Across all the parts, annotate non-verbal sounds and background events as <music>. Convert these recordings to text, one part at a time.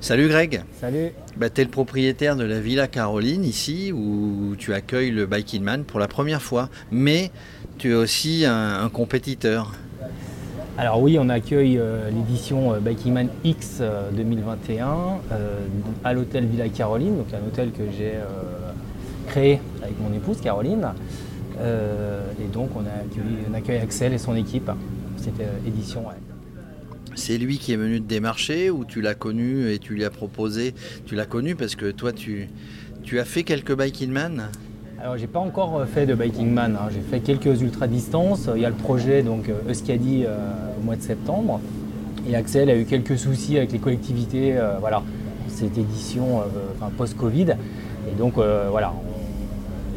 Salut Greg. Salut. Bah, tu es le propriétaire de la Villa Caroline ici où tu accueilles le Biking Man pour la première fois. Mais tu es aussi un, compétiteur. Alors oui, on accueille euh, l'édition euh, Biking Man X 2021 euh, à l'hôtel Villa Caroline, donc un hôtel que j'ai créé avec mon épouse Caroline. Et donc on, a accueille Axel et son équipe. Cette édition. C'est lui qui est venu te démarcher ou tu l'as connu et tu lui as proposé Tu l'as connu parce que toi, tu, tu as fait quelques Biking Man? Alors j'ai pas encore euh, fait de Biking Man, hein. j'ai fait quelques ultra distances. Il y a le projet donc euh, Euskadi euh, au mois de septembre. Et Axel a eu quelques soucis avec les collectivités, voilà, cette édition post-Covid. Et donc voilà,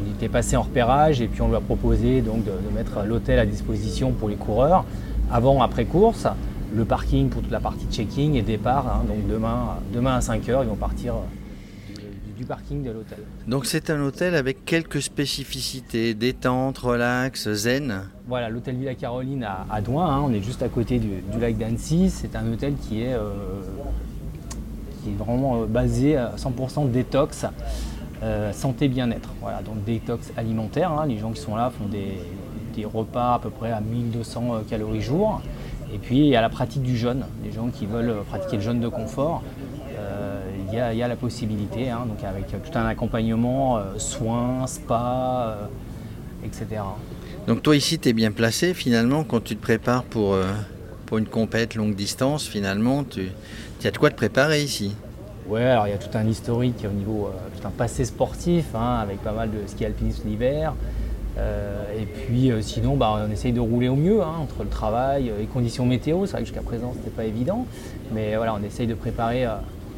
il était passé en repérage et puis on lui a proposé donc de, de mettre l'hôtel à disposition pour les coureurs avant, après course le parking pour toute la partie checking et départ. Hein. donc demain, demain à 5h, ils vont partir euh, du, parking de l'hôtel. Donc c'est un hôtel avec quelques spécificités, détente, relax, zen. Voilà, l'hôtel Villa Caroline à, à Douin, hein. on est juste à côté du, lac d'Annecy. C'est un hôtel qui est, euh, qui est vraiment euh, basé à 100% détox. Santé bien-être. Voilà, donc détox alimentaire. Hein. les gens qui sont là font des, des, repas à peu près à 1200 calories jour. Et puis il y a la pratique du jeûne, les gens qui veulent pratiquer le jeûne de confort. Euh, il y, a la possibilité, hein, donc avec tout un accompagnement, euh, soins, spa, euh, etc. Donc toi ici tu es bien placé finalement quand tu te prépares pour, pour une compète longue distance, finalement tu, as de quoi te préparer ici Ouais, alors il y a tout un historique au niveau, tout un passé sportif, hein, avec pas mal de ski alpinisme l'hiver, euh, et puis euh, sinon, bah, on essaye de rouler au mieux hein, entre le travail, euh, les conditions météo. C'est vrai que jusqu'à présent, ce n'était pas évident. Mais voilà, on essaye de préparer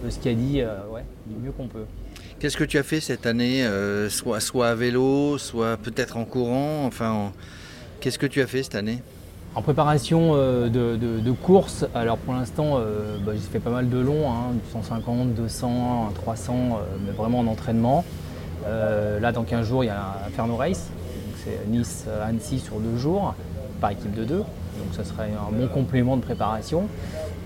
le Scadi ouais, du mieux qu'on peut. Qu'est-ce que tu as fait cette année soit, soit à vélo, soit peut-être en courant? Enfin, qu'est-ce que tu as fait cette année? En préparation de, course, alors pour l'instant, bah, j'ai fait pas mal de longs, 150, 200, 300, mais vraiment en entraînement. là, dans 15 jours, il y a un Inferno Race Nice-Annecy sur deux jours, par équipe de deux. Donc ça serait un bon complément de préparation.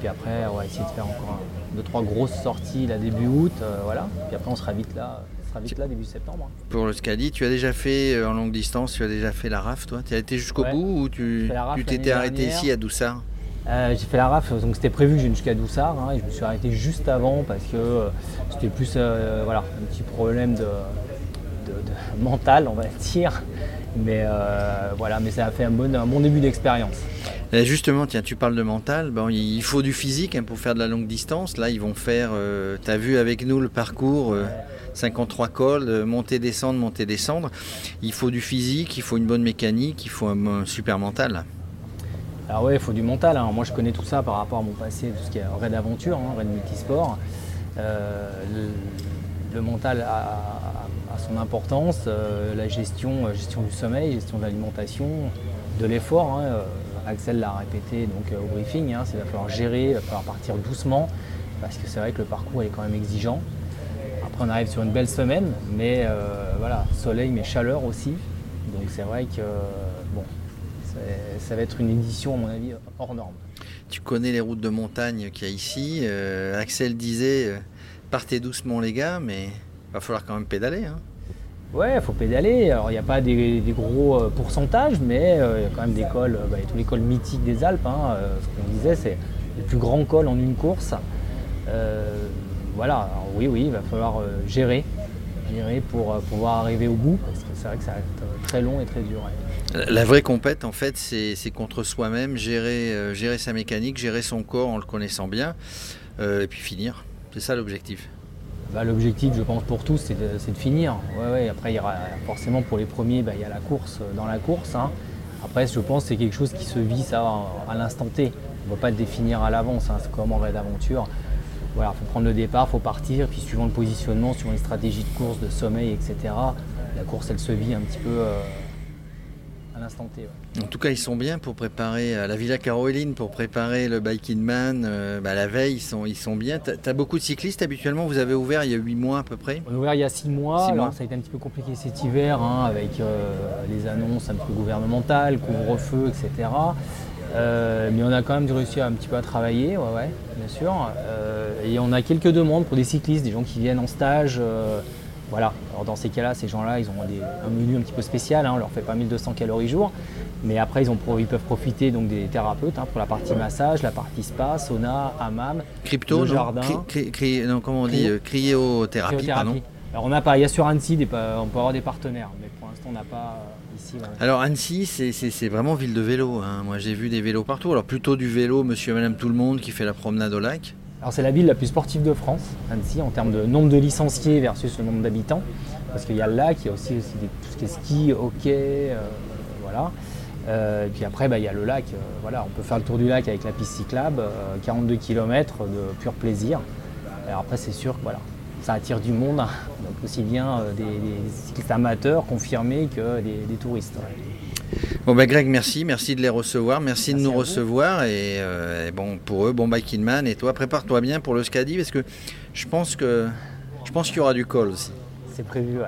Puis après, on va essayer de faire encore deux, trois grosses sorties là début août. Euh, voilà. Puis après, on sera vite là. Sera vite là début septembre. Pour le Scadi, tu as déjà fait euh, en longue distance, tu as déjà fait la RAF toi? Tu as été jusqu'au bout ou tu t'étais arrêté ici à Doussard? Euh, j'ai fait la RAF, donc c'était prévu que j'aille jusqu'à Doussard, hein, et je me suis arrêté juste avant parce que c'était plus voilà, un petit problème de, <laughs> mental, on va dire. Mais euh, voilà, mais ça a fait un bon, bon début d'expérience. Justement, tiens, tu parles de mental. Bon, il faut du physique hein, pour faire de la longue distance. Là, ils vont faire, euh, tu as vu avec nous le parcours, 53 euh, cols, monter, descendre, monter, descendre. Il faut du physique, il faut une bonne mécanique, il faut un, super mental. Alors ouais, il faut du mental. Hein. Moi, je connais tout ça par rapport à mon passé, tout ce qui est raid aventure, hein, raid multisport. le, mental a, son importance, euh, la gestion, euh, gestion du sommeil, gestion de l'alimentation, de l'effort. Hein, euh, Axel l'a répété donc, au briefing, hein, il va falloir gérer, il va falloir partir doucement, parce que c'est vrai que le parcours est quand même exigeant. Après on arrive sur une belle semaine, mais voilà, soleil mais chaleur aussi. Donc c'est vrai que bon, ça va être une édition à mon avis hors norme. Tu connais les routes de montagne qu'il y a ici. Axel disait partez doucement les gars, mais il va falloir quand même pédaler. Hein. Ouais, il faut pédaler. Alors, il n'y a pas des, gros euh, pourcentages, mais euh, il y a quand même des cols, bah, tous les cols mythiques des Alpes. Hein, euh, ce qu'on disait, c'est les plus grands cols en une course. voilà, oui, oui, il va falloir gérer, gérer pour pouvoir arriver au bout, parce que c'est vrai que ça va être très long et très dur. La vraie compète, en fait, c'est contre soi-même, gérer, gérer sa mécanique, gérer son corps en le connaissant bien, et puis finir. C'est ça l'objectif. Bah, l'objectif, je pense, pour tous, c'est de, finir. Après, il y aura forcément pour les premiers, bah, il y a la course euh, dans la course. Hein. Après, je pense que c'est quelque chose qui se vit ça à l'instant T. On ne va pas le définir à l'avance. Hein. C'est comme en raid d'aventure. Voilà, faut prendre le départ, il faut partir, puis suivant le positionnement, suivant les stratégies de course, de sommeil, etc. La course, elle se vit un petit peu euh, l'instant T. En tout cas, ils sont bien pour préparer à la Villa Caroline, pour préparer le Biking Man. Bah, la veille, ils sont, ils sont bien. Tu as beaucoup de cyclistes habituellement Vous avez ouvert il y a 8 mois à peu près? On a ouvert il y a 6 mois. Alors, ça a été un petit peu compliqué cet hiver hein, avec les annonces un peu gouvernementales, couvre-feu, etc. Euh, mais on a quand même réussi un petit peu à travailler, ouais, ouais bien sûr. Euh, et on a quelques demandes pour des cyclistes, des gens qui viennent en stage. Euh, voilà. Alors dans ces cas-là, ces gens-là, ils ont un menu un petit peu spécial. Hein, on leur fait pas 1200 calories jour. Mais après, ils, ont, ils peuvent profiter donc des thérapeutes hein, pour la partie massage, la partie spa, sauna, hammam, crypto, jardin. non, comment on dit Cryothérapie, pardon. Alors on a pas, il y a sur Annecy, on peut avoir des partenaires, mais pour l'instant on n'a pas euh, ici. Alors Annecy, c'est vraiment ville de vélo. Hein. Moi j'ai vu des vélos partout. Alors plutôt du vélo, monsieur et madame tout le monde qui fait la promenade au lac. Alors c'est la ville la plus sportive de France, Annecy, en termes de nombre de licenciés versus le nombre d'habitants. Parce qu'il y a le lac, il y a aussi, tout ce qui est ski, hockey, euh, voilà. Euh, et puis après, bah, il y a le lac. voilà, on peut faire le tour du lac avec la piste cyclable, 42 km de pur plaisir. Alors après, c'est sûr que voilà, ça attire du monde, donc aussi bien euh, des, cyclistes amateurs confirmés que des, touristes. Bon ben Greg, merci, merci de les recevoir, merci, de nous recevoir. Euh, et, bon pour eux, bon biking man et toi prépare-toi bien pour le Scadi parce que je pense que je pense qu'il y aura du col aussi. C'est prévu, ouais.